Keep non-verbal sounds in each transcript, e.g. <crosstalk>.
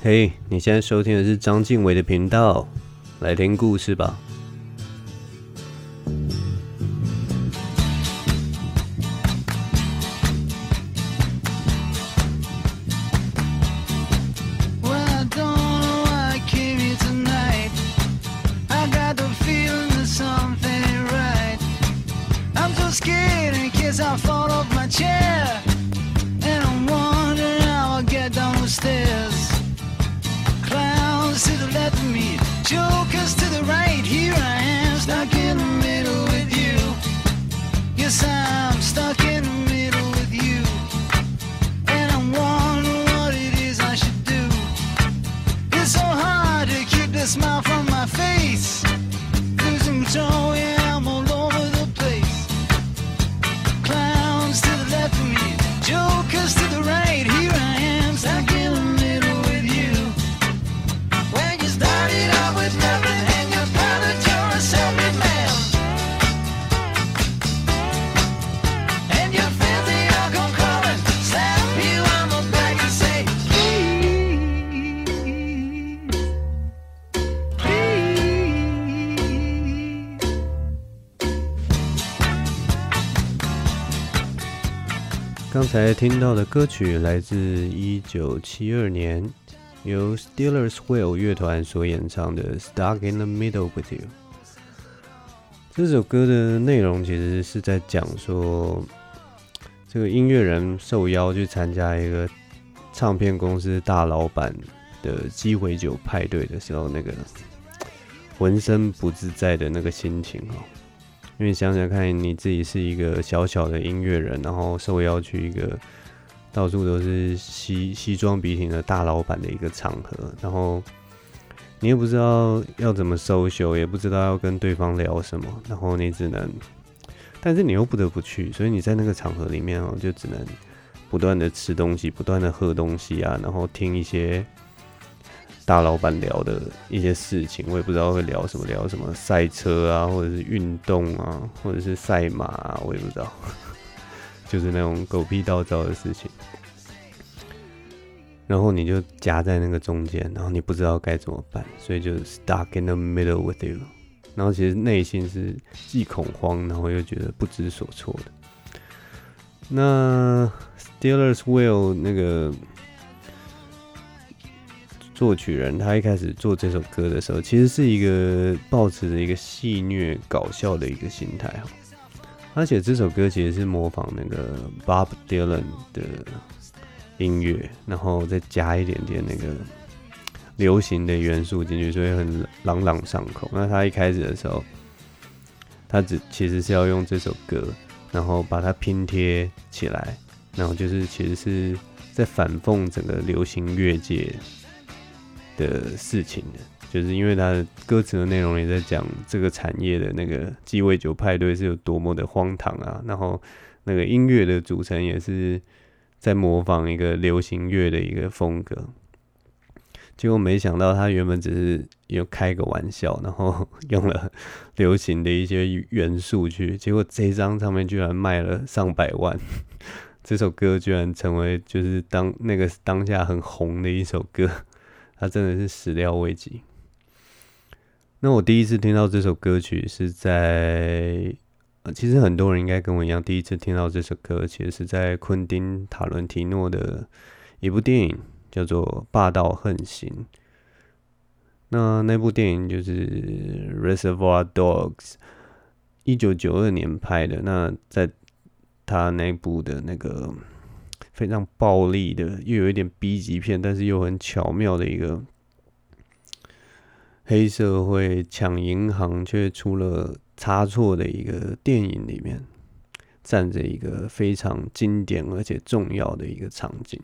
嘿你现在收听的是张敬伟的频道，来听故事吧。才听到的歌曲来自一九七二年由 Stealers Wheel 乐团所演唱的《Stuck in the Middle with You》。这首歌的内容其实是在讲说，这个音乐人受邀去参加一个唱片公司大老板的鸡尾酒派对的时候，那个浑身不自在的那个心情哦。因为想想看，你自己是一个小小的音乐人，然后受邀去一个到处都是西西装笔挺的大老板的一个场合，然后你也不知道要怎么 social，也不知道要跟对方聊什么，然后你只能，但是你又不得不去，所以你在那个场合里面哦，就只能不断的吃东西，不断的喝东西啊，然后听一些。大老板聊的一些事情，我也不知道会聊什么，聊什么赛车啊，或者是运动啊，或者是赛马啊，我也不知道，<laughs> 就是那种狗屁倒灶的事情。然后你就夹在那个中间，然后你不知道该怎么办，所以就 stuck in the middle with you。然后其实内心是既恐慌，然后又觉得不知所措的。那 Stealers will 那个。作曲人他一开始做这首歌的时候，其实是一个抱持着一个戏谑搞笑的一个心态哈。而且这首歌其实是模仿那个 Bob Dylan 的音乐，然后再加一点点那个流行的元素进去，所以很朗朗上口。那他一开始的时候，他只其实是要用这首歌，然后把它拼贴起来，然后就是其实是在反讽整个流行乐界。的事情的，就是因为他的歌词的内容也在讲这个产业的那个鸡尾酒派对是有多么的荒唐啊，然后那个音乐的组成也是在模仿一个流行乐的一个风格，结果没想到他原本只是有开个玩笑，然后 <laughs> 用了流行的一些元素去，结果这张唱片居然卖了上百万，这首歌居然成为就是当那个当下很红的一首歌。他真的是始料未及。那我第一次听到这首歌曲是在，呃其实很多人应该跟我一样，第一次听到这首歌，其实是在昆汀·塔伦提诺的一部电影，叫做《霸道横行》。那那部电影就是《Reservoir Dogs》，一九九二年拍的。那在他那部的那个。非常暴力的，又有一点 B 级片，但是又很巧妙的一个黑社会抢银行却出了差错的一个电影里面，站着一个非常经典而且重要的一个场景。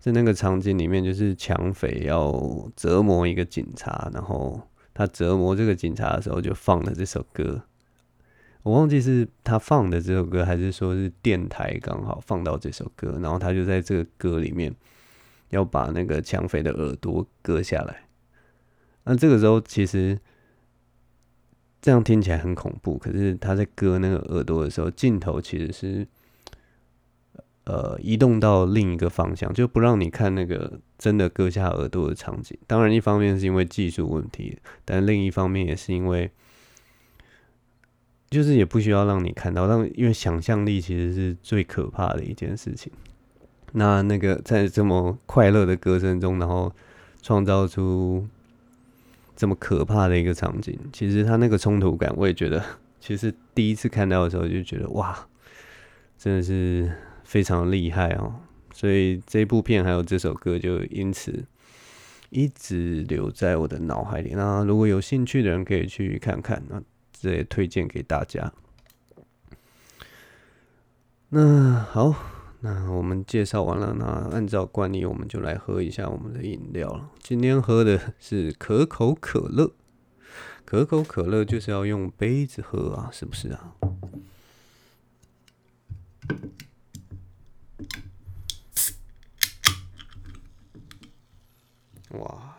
在那个场景里面，就是抢匪要折磨一个警察，然后他折磨这个警察的时候，就放了这首歌。我忘记是他放的这首歌，还是说是电台刚好放到这首歌，然后他就在这个歌里面要把那个抢匪的耳朵割下来。那这个时候其实这样听起来很恐怖，可是他在割那个耳朵的时候，镜头其实是呃移动到另一个方向，就不让你看那个真的割下耳朵的场景。当然，一方面是因为技术问题，但另一方面也是因为，就是也不需要让你看到，让因为想象力其实是最可怕的一件事情。那那个在这么快乐的歌声中，然后创造出这么可怕的一个场景，其实他那个冲突感，我也觉得，其实第一次看到的时候就觉得哇，真的是非常厉害哦。所以这部片还有这首歌就因此一直留在我的脑海里。那如果有兴趣的人可以去看看，那这也推荐给大家。那好。那我们介绍完了，那按照惯例，我们就来喝一下我们的饮料了。今天喝的是可口可乐，可口可乐就是要用杯子喝啊，是不是啊？哇！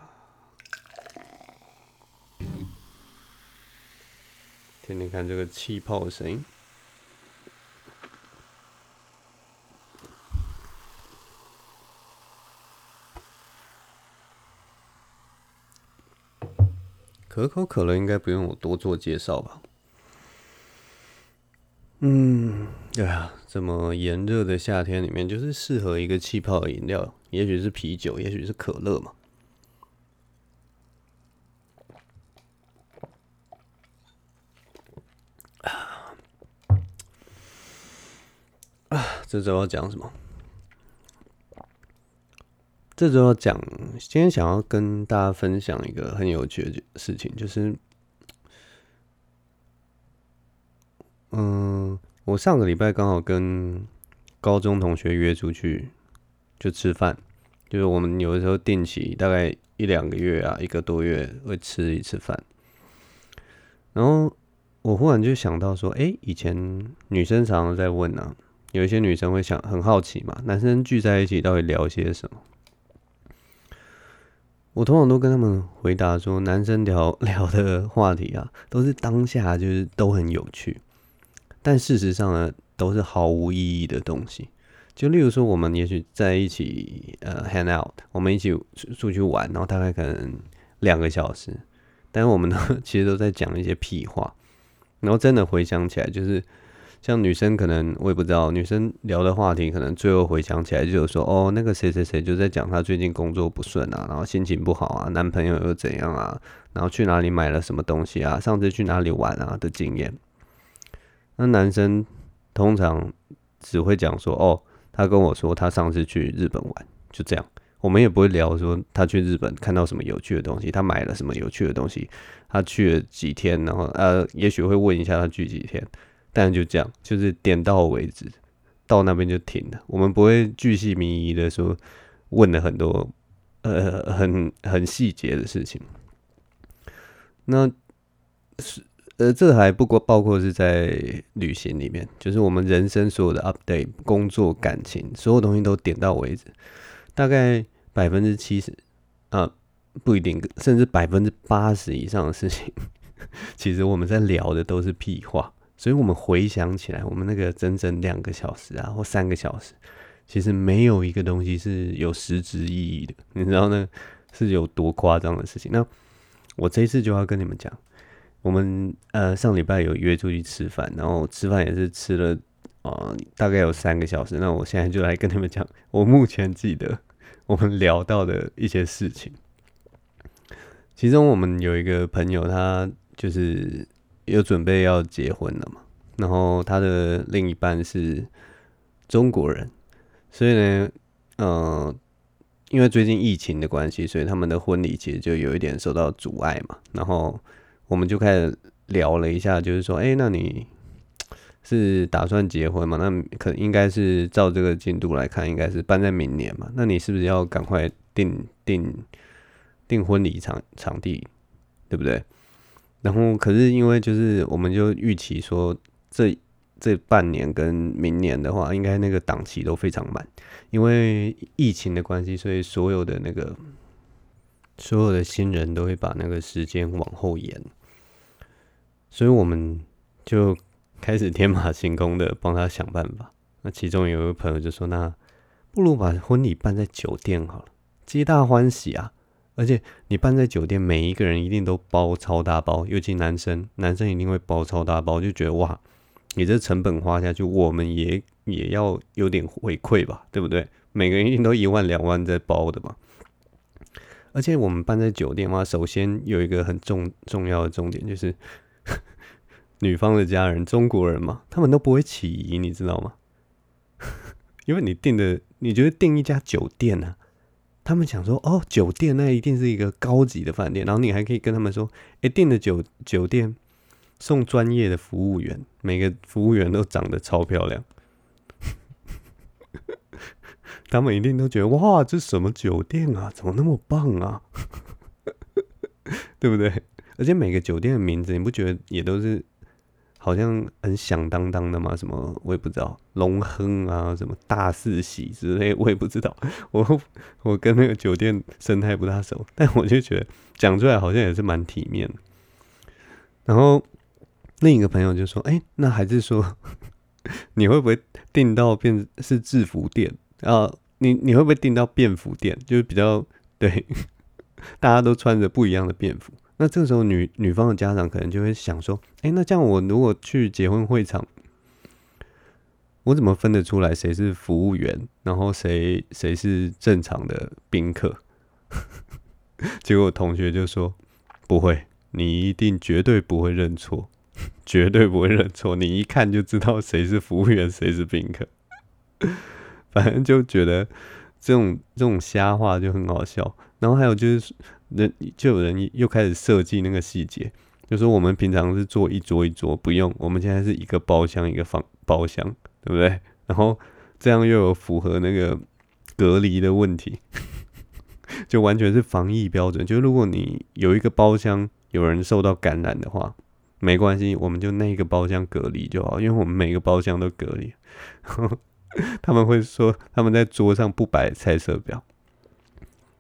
听听看这个气泡的声音。可口可乐应该不用我多做介绍吧？嗯，对啊，这么炎热的夏天里面，就是适合一个气泡饮料，也许是啤酒，也许是可乐嘛。啊，<sighs> 这周要讲什么？这周要讲，今天想要跟大家分享一个很有趣的事情，就是，嗯，我上个礼拜刚好跟高中同学约出去就吃饭，就是我们有的时候定期大概一两个月啊，一个多月会吃一次饭。然后我忽然就想到说，哎，以前女生常常在问呢、啊，有一些女生会想很好奇嘛，男生聚在一起到底聊些什么？我通常都跟他们回答说，男生聊 <laughs> 聊的话题啊，都是当下就是都很有趣，但事实上呢，都是毫无意义的东西。就例如说，我们也许在一起呃 hang out，我们一起出去玩，然后大概可能两个小时，但是我们呢，<laughs> 其实都在讲一些屁话，然后真的回想起来就是。像女生可能我也不知道，女生聊的话题可能最后回想起来就是说，哦，那个谁谁谁就在讲他最近工作不顺啊，然后心情不好啊，男朋友又怎样啊，然后去哪里买了什么东西啊，上次去哪里玩啊的经验。那男生通常只会讲说，哦，他跟我说他上次去日本玩，就这样。我们也不会聊说他去日本看到什么有趣的东西，他买了什么有趣的东西，他去了几天，然后呃，也许会问一下他去几天。但就这样，就是点到为止，到那边就停了。我们不会巨细靡遗的说，问了很多呃很很细节的事情。那是呃，这还不过包括是在旅行里面，就是我们人生所有的 update、工作、感情，所有东西都点到为止。大概百分之七十啊，不一定，甚至百分之八十以上的事情，<laughs> 其实我们在聊的都是屁话。所以，我们回想起来，我们那个整整两个小时啊，或三个小时，其实没有一个东西是有实质意义的。<laughs> 你知道那是有多夸张的事情？那我这一次就要跟你们讲，我们呃上礼拜有约出去吃饭，然后吃饭也是吃了啊、大概有三个小时。那我现在就来跟你们讲，我目前记得 <laughs> 我们聊到的一些事情。其中，我们有一个朋友，他就是。又准备要结婚了嘛，然后他的另一半是中国人，所以呢，嗯、呃，因为最近疫情的关系，所以他们的婚礼其实就有一点受到阻碍嘛。然后我们就开始聊了一下，就是说，哎，那你是打算结婚吗？那可应该是照这个进度来看，应该是办在明年嘛。那你是不是要赶快订订订婚礼场场地，对不对？然后，可是因为就是，我们就预期说这，这半年跟明年的话，应该那个档期都非常满，因为疫情的关系，所以所有的那个所有的新人都会把那个时间往后延，所以我们就开始天马行空的帮他想办法。那其中有一个朋友就说：“那不如把婚礼办在酒店好了，皆大欢喜啊！而且你办在酒店，每一个人一定都包超大包，尤其男生，男生一定会包超大包，就觉得哇，你这成本花下去，我们也也要有点回馈吧，对不对？每个人一定都一万两万在包的嘛。而且我们办在酒店的话，首先有一个很重重要的重点就是。<laughs> ”女方的家人，中国人嘛，他们都不会起疑，你知道吗？<laughs> 因为你订的，你觉得订一家酒店呢、啊？他们想说，哦，酒店那一定是一个高级的饭店，然后你还可以跟他们说，哎，订的酒酒店送专业的服务员，每个服务员都长得超漂亮，<laughs> 他们一定都觉得，哇，这什么酒店啊？怎么那么棒啊？<laughs> 对不对？而且每个酒店的名字，你不觉得也都是？好像很响当当的嘛，什么我也不知道，龙亨啊，什么大四喜之类，我也不知道。<laughs> 我我跟那个酒店生态不大熟，但我就觉得讲出来好像也是蛮体面。然后另一个朋友就说：“哎、那还是说 <laughs> 你会不会订到变是制服店啊？你你会不会订到便服店？就是比较对，<laughs> 大家都穿着不一样的便服。”那这个时候女，女方的家长可能就会想说：“哎、那这样我如果去结婚会场，我怎么分得出来谁是服务员，然后谁谁是正常的宾客？” <laughs> 结果同学就说：“不会，你一定绝对不会认错，<laughs> 绝对不会认错，你一看就知道谁是服务员，谁是宾客。<laughs> ”反正就觉得这种这种瞎话就很好笑。然后还有就是。人就有人又开始设计那个细节，就说我们平常是坐一桌一桌，不用，我们现在是一个包厢一个房包厢，对不对？然后这样又有符合那个隔离的问题，<laughs> 就完全是防疫标准。就如果你有一个包厢有人受到感染的话，没关系，我们就那一个包厢隔离就好，因为我们每个包厢都隔离。<laughs> 他们会说他们在桌上不摆菜色表。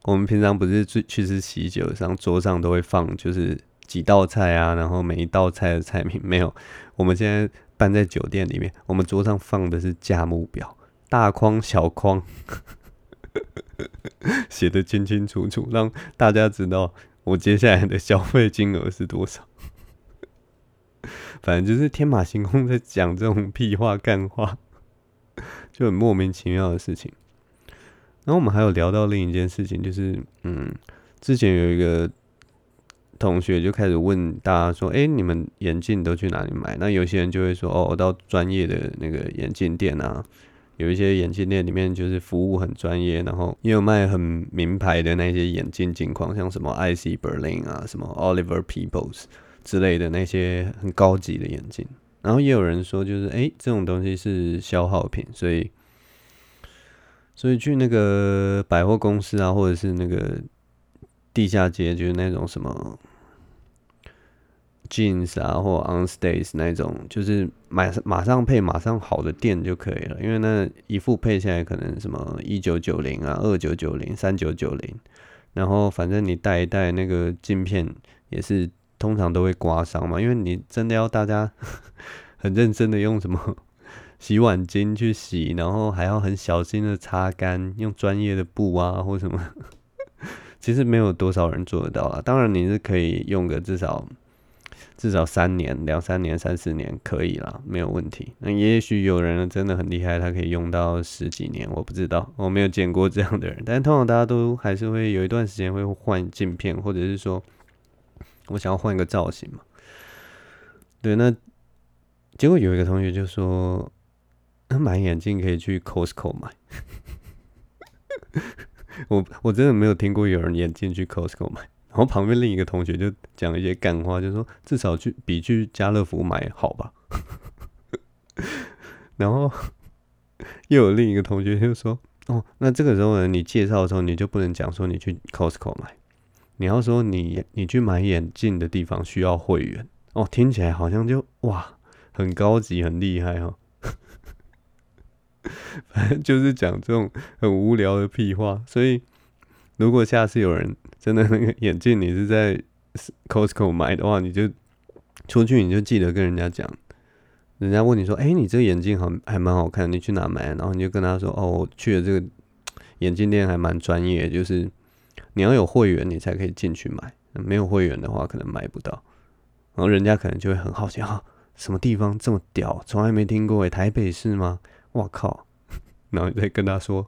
我们平常不是去去吃喜酒上桌上都会放就是几道菜啊，然后每一道菜的菜名没有。我们现在办在酒店里面，我们桌上放的是价目表，大框小框，写得清清楚楚，让大家知道我接下来的消费金额是多少。反正就是天马行空在讲这种屁话干话，就很莫名其妙的事情。然后我们还有聊到另一件事情，就是嗯，之前有一个同学就开始问大家说：“哎，你们眼镜都去哪里买？”那有些人就会说：“哦，我到专业的那个眼镜店啊，有一些眼镜店里面就是服务很专业，然后也有卖很名牌的那些眼镜镜框，像什么 IC Berlin 啊、什么 Oliver Peoples 之类的那些很高级的眼镜。然后也有人说，就是哎，这种东西是消耗品，所以。”所以去那个百货公司啊，或者是那个地下街，就是那种什么 jeans 啊，或 on stage 那种，就是买马上配马上好的店就可以了。因为那一副配下来可能什么一九九零啊，二九九零，三九九零，然后反正你戴一戴那个镜片也是通常都会刮伤嘛，因为你真的要大家 <laughs> 很认真的用什么。洗碗巾去洗，然后还要很小心的擦干，用专业的布啊或什么，<laughs> 其实没有多少人做得到啊。当然你是可以用个至少至少三年、两三年、三四年可以啦，没有问题。那也许有人真的很厉害，他可以用到十几年，我不知道，我没有见过这样的人。但通常大家都还是会有一段时间会换镜片，或者是说我想要换一个造型嘛。对，那结果有一个同学就说。买眼镜可以去 Costco 买，我我真的没有听过有人眼镜去 Costco 买。然后旁边另一个同学就讲一些干话，就说至少去比去家乐福买好吧。<laughs> 然后又有另一个同学就说：“哦，那这个时候呢，你介绍的时候你就不能讲说你去 Costco 买，你要说你你去买眼镜的地方需要会员哦，听起来好像就哇很高级很厉害哦。” <laughs> 反正就是讲这种很无聊的屁话，所以如果下次有人真的那个眼镜你是在 Costco 买的话，你就出去你就记得跟人家讲，人家问你说：“哎、你这个眼镜好还蛮好看，你去哪买？”然后你就跟他说：“哦，我去了这个眼镜店，还蛮专业，就是你要有会员，你才可以进去买。没有会员的话，可能买不到。”然后人家可能就会很好奇：“啊，什么地方这么屌？从来没听过诶，台北市吗？我靠！” <laughs> 然后你再跟他说：“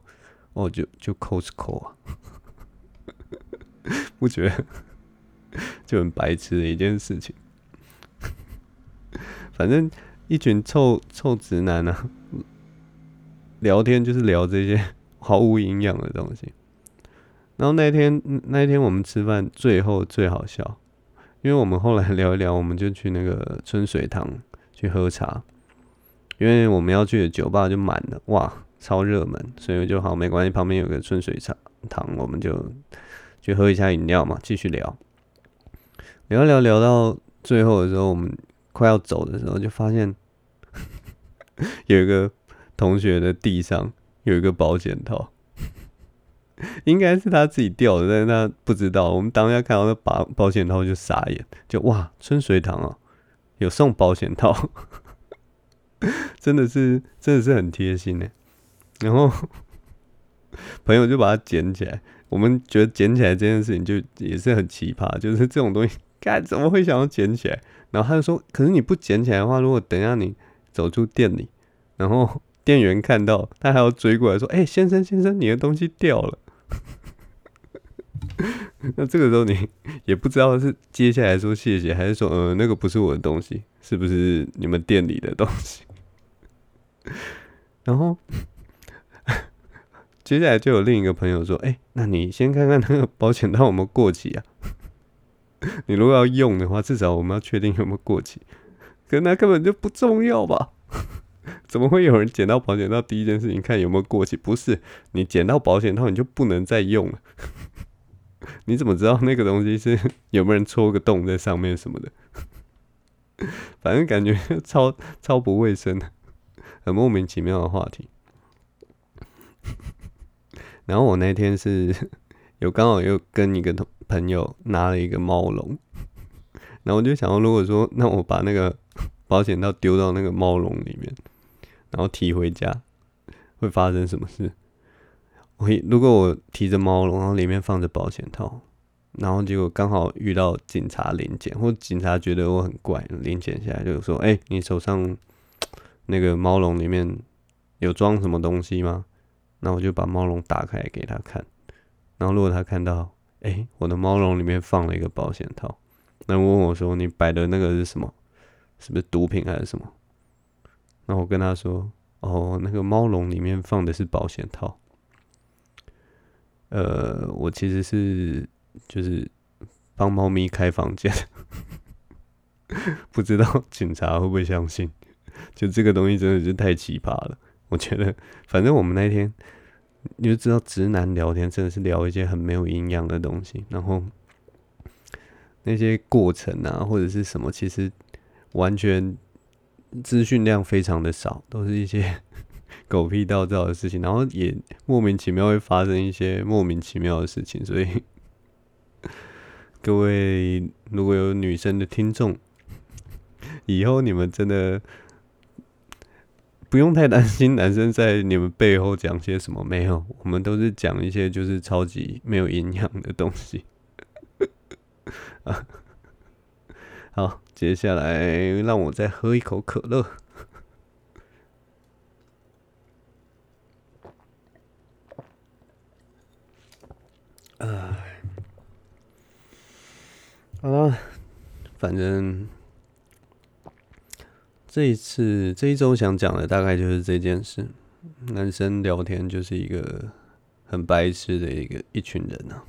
哦，就就 Costco 啊，<laughs> 不觉得就很白痴的一件事情？反正。”一群臭臭直男啊，聊天就是聊这些毫无营养的东西。然后那天那天我们吃饭，最后最好笑，因为我们后来聊一聊，我们就去那个春水堂去喝茶，因为我们要去的酒吧就满了，哇，超热门，所以就好没关系，旁边有个春水茶堂，我们就去喝一下饮料嘛，继续聊，聊聊聊到最后的时候，我们。快要走的时候，就发现 <laughs> 有一个同学的地上有一个保险套，<laughs> 应该是他自己掉的，但是他不知道。我们当下看到那保保险套就傻眼，就哇，春水堂啊，有送保险套，<laughs> 真的是真的是很贴心呢。然后 <laughs> 朋友就把它捡起来，我们觉得捡起来这件事情就也是很奇葩，就是这种东西，该怎么会想要捡起来？然后他就说：“可是你不捡起来的话，如果等一下你走出店里，然后店员看到，他还要追过来说：‘哎、先生先生，你的东西掉了。<laughs> ’那这个时候你也不知道是接下来说谢谢，还是说呃那个不是我的东西，是不是你们店里的东西？<laughs> 然后接下来就有另一个朋友说：‘哎、那你先看看那个保险套有没有过期啊？’” <laughs> 你如果要用的话，至少我们要确定有没有过期。可那根本就不重要吧？<laughs> 怎么会有人捡到保险套第一件事情看有没有过期？不是，你捡到保险套你就不能再用了。你怎么知道那个东西是有没有人戳个洞在上面什么的？反正感觉超超不卫生的，很莫名其妙的话题。<laughs> 然后我那天是 <laughs> 有刚好又跟一个同。朋友拿了一个猫笼，然后我就想，如果说 <laughs> 那我把那个保险套丢到那个猫笼里面，然后提回家，会发生什么事？我如果我提着猫笼，然后里面放着保险套，然后结果刚好遇到警察临检，或警察觉得我很怪，临检下来就说：“哎，你手上那个猫笼里面有装什么东西吗？”那我就把猫笼打开给他看，然后如果他看到。哎、我的猫笼里面放了一个保险套。那问我说：“你摆的那个是什么？是不是毒品还是什么？”那我跟他说：“哦，那个猫笼里面放的是保险套。呃，我其实是就是帮猫咪开房间，<laughs> 不知道警察会不会相信？就这个东西真的是太奇葩了。我觉得，反正我们那天。”你就知道，直男聊天真的是聊一些很没有营养的东西，然后那些过程啊，或者是什么，其实完全资讯量非常的少，都是一些 <laughs> 狗屁倒灶的事情，然后也莫名其妙会发生一些莫名其妙的事情，所以 <laughs> 各位如果有女生的听众，以后你们真的。不用太担心男生在你们背后讲些什么，没有，我们都是讲一些就是超级没有营养的东西。啊，好，接下来让我再喝一口可乐。哎，好了，反正。这一次这一周想讲的大概就是这件事，男生聊天就是一个很白痴的一个一群人啊。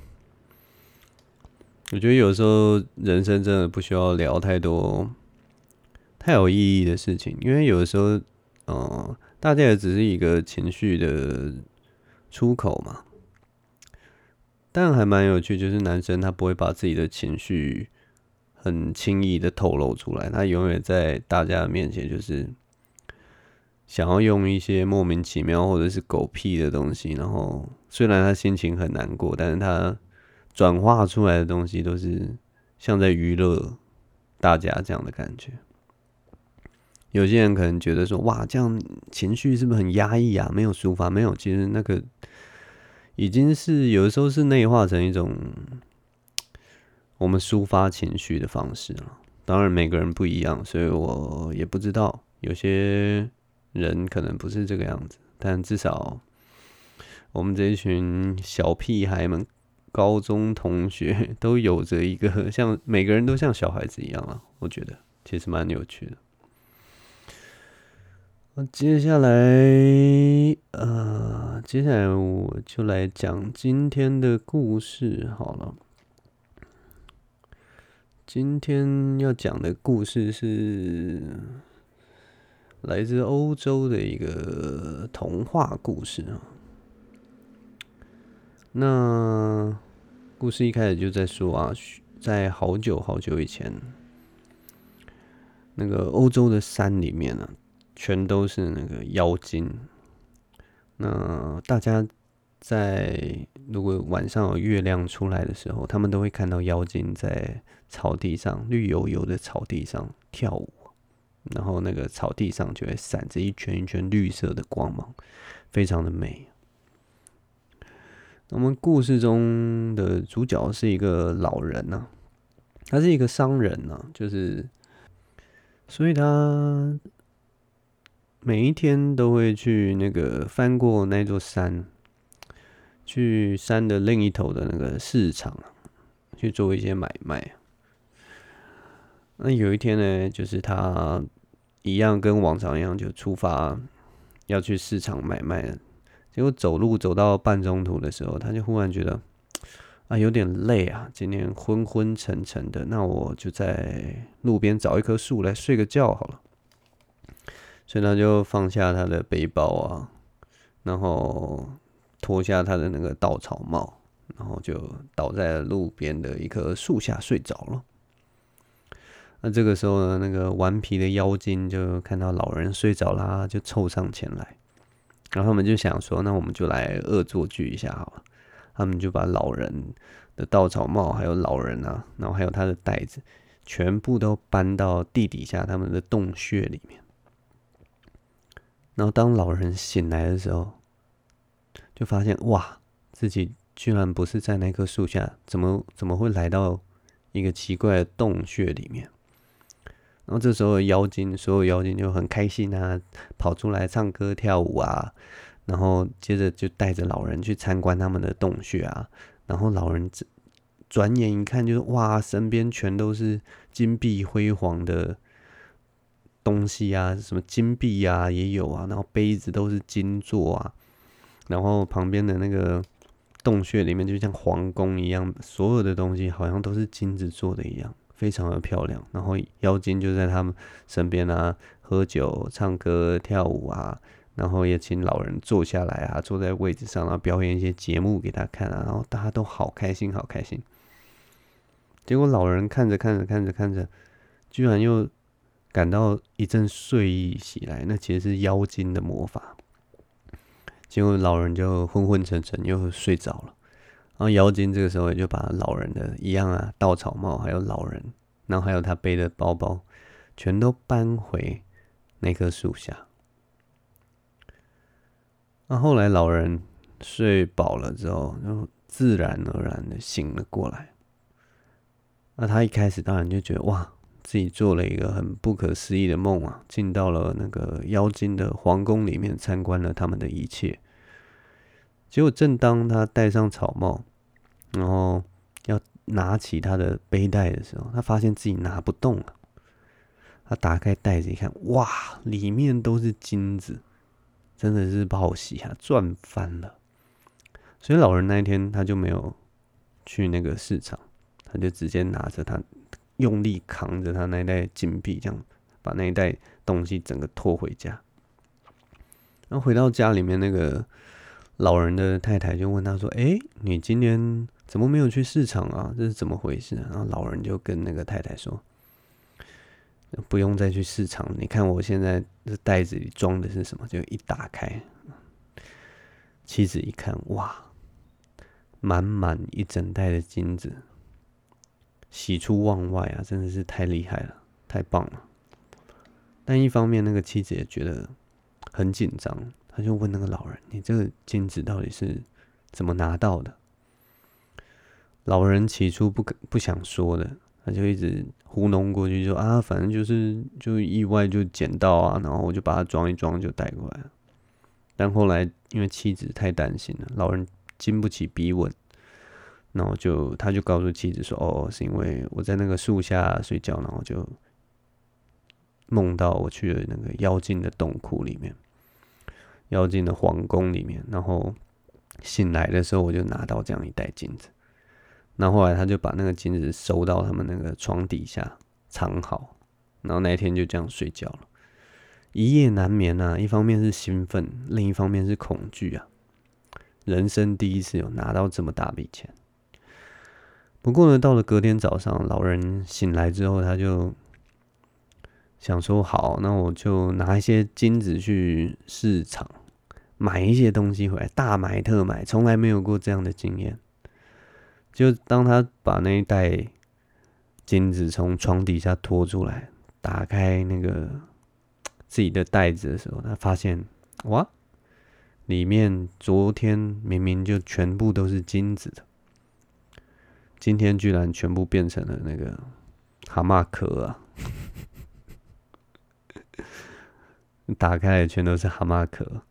我觉得有时候人生真的不需要聊太多太有意义的事情，因为有的时候，呃，大家也只是一个情绪的出口嘛。但还蛮有趣，就是男生他不会把自己的情绪。很轻易的透露出来，他永远在大家的面前就是想要用一些莫名其妙或者是狗屁的东西，然后虽然他心情很难过，但是他转化出来的东西都是像在娱乐大家这样的感觉。有些人可能觉得说，哇，这样情绪是不是很压抑啊？没有抒发，没有，其实那个已经是有的时候是内化成一种我们抒发情绪的方式了。当然每个人不一样，所以我也不知道，有些人可能不是这个样子，但至少我们这一群小屁孩们。高中同学 <laughs> 都有着一个像每个人都像小孩子一样啊，我觉得其实蛮有趣的。那接下来，呃，接下来我就来讲今天的故事好了。今天要讲的故事是来自欧洲的一个童话故事啊。那故事一开始就在说啊，在好久好久以前，那个欧洲的山里面啊，全都是那个妖精。那大家在如果晚上有月亮出来的时候，他们都会看到妖精在草地上绿油油的草地上跳舞，然后那个草地上就会闪着一圈一圈绿色的光芒，非常的美。我们故事中的主角是一个老人呐、啊，他是一个商人呐、啊，就是，所以他每一天都会去那个翻过那座山，去山的另一头的那个市场去做一些买卖。那有一天呢，就是他一样跟往常一样，就出发要去市场买卖。结果走路走到半中途的时候，他就忽然觉得啊有点累啊，今天昏昏沉沉的，那我就在路边找一棵树来睡个觉好了。所以他就放下他的背包啊，然后脱下他的那个稻草帽，然后就倒在路边的一棵树下睡着了。那这个时候呢，那个顽皮的妖精就看到老人睡着啦，就凑上前来。然后他们就想说，那我们就来恶作剧一下好了。他们就把老人的稻草帽，还有老人啊，然后还有他的袋子，全部都搬到地底下他们的洞穴里面。然后当老人醒来的时候，就发现哇，自己居然不是在那棵树下，怎么怎么会来到一个奇怪的洞穴里面？然后这时候妖精，所有妖精就很开心啊，跑出来唱歌跳舞啊，然后接着就带着老人去参观他们的洞穴啊。然后老人转眼一看，就是哇，身边全都是金碧辉煌的东西啊，什么金币啊也有啊，然后杯子都是金做啊，然后旁边的那个洞穴里面就像皇宫一样，所有的东西好像都是金子做的一样。非常的漂亮，然后妖精就在他们身边啊，喝酒、唱歌、跳舞啊，然后也请老人坐下来啊，坐在位置上，然后表演一些节目给他看啊，然后大家都好开心，好开心。结果老人看着看着看着看着，居然又感到一阵睡意袭来，那其实是妖精的魔法。结果老人就昏昏沉沉又睡着了。然后妖精这个时候也就把老人的一样啊，稻草帽，还有老人，然后还有他背的包包，全都搬回那棵树下。那后来老人睡饱了之后，就自然而然的醒了过来。那他一开始当然就觉得哇，自己做了一个很不可思议的梦啊，进到了那个妖精的皇宫里面参观了他们的一切。结果，正当他戴上草帽，然后要拿起他的背带的时候，他发现自己拿不动了。他打开袋子一看，哇，里面都是金子，真的是报喜啊，赚翻了。所以老人那一天他就没有去那个市场，他就直接拿着他，用力扛着他那袋金币，这样把那一袋东西整个拖回家。然后回到家里面那个。老人的太太就问他说：“哎，你今天怎么没有去市场啊？这是怎么回事？”然后老人就跟那个太太说：“不用再去市场，你看我现在这袋子里装的是什么？”就一打开，妻子一看，哇，满满一整袋的金子，喜出望外啊！真的是太厉害了，太棒了。但一方面那个妻子也觉得很紧张，他就问那个老人：“你这个金子到底是怎么拿到的？”老人起初不肯不想说的，他就一直糊弄过去，说：“啊，反正就是就意外就捡到啊，然后我就把它装一装就带过来了。”但后来因为妻子太担心了，老人经不起逼问，然后就他就告诉妻子说：“哦，是因为我在那个树下睡觉，然后就。”梦到我去了那个妖精的洞窟里面，妖精的皇宫里面，然后醒来的时候，我就拿到这样一袋金子。那后来他就把那个金子收到他们那个床底下藏好，然后那一天就这样睡觉了，一夜难眠啊。一方面是兴奋，另一方面是恐惧啊。人生第一次有拿到这么大笔钱。不过呢，到了隔天早上，老人醒来之后，他就。想说好，那我就拿一些金子去市场买一些东西回来，大买特买，从来没有过这样的经验。就当他把那一袋金子从床底下拖出来，打开那个自己的袋子的时候，他发现哇，里面昨天明明就全部都是金子的，今天居然全部变成了那个蛤蟆壳啊！<laughs> 打开来全都是蛤蟆壳，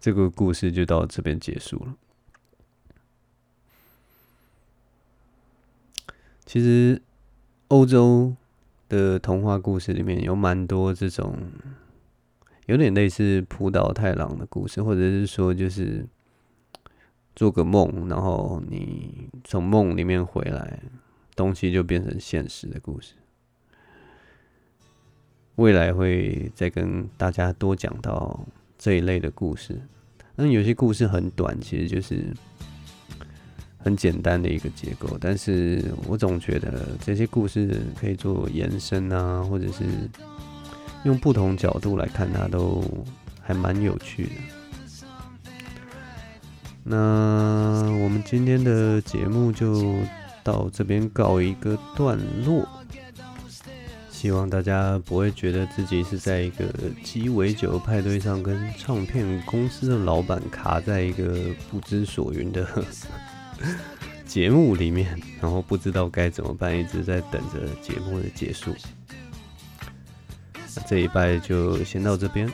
这个故事就到这边结束了。其实欧洲的童话故事里面有蛮多这种有点类似浦岛太郎的故事，或者是说就是做个梦，然后你从梦里面回来，东西就变成现实的故事。未来会再跟大家多讲到这一类的故事。那有些故事很短，其实就是很简单的一个结构。但是我总觉得这些故事可以做延伸啊，或者是用不同角度来看它，都还蛮有趣的。那我们今天的节目就到这边告一个段落。希望大家不会觉得自己是在一个鸡尾酒派对上，跟唱片公司的老板卡在一个不知所云的 <laughs> 节目里面，然后不知道该怎么办，一直在等着节目的结束。这一拜就先到这边，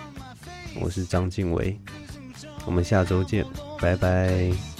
我是张晋唯，我们下周见，拜拜。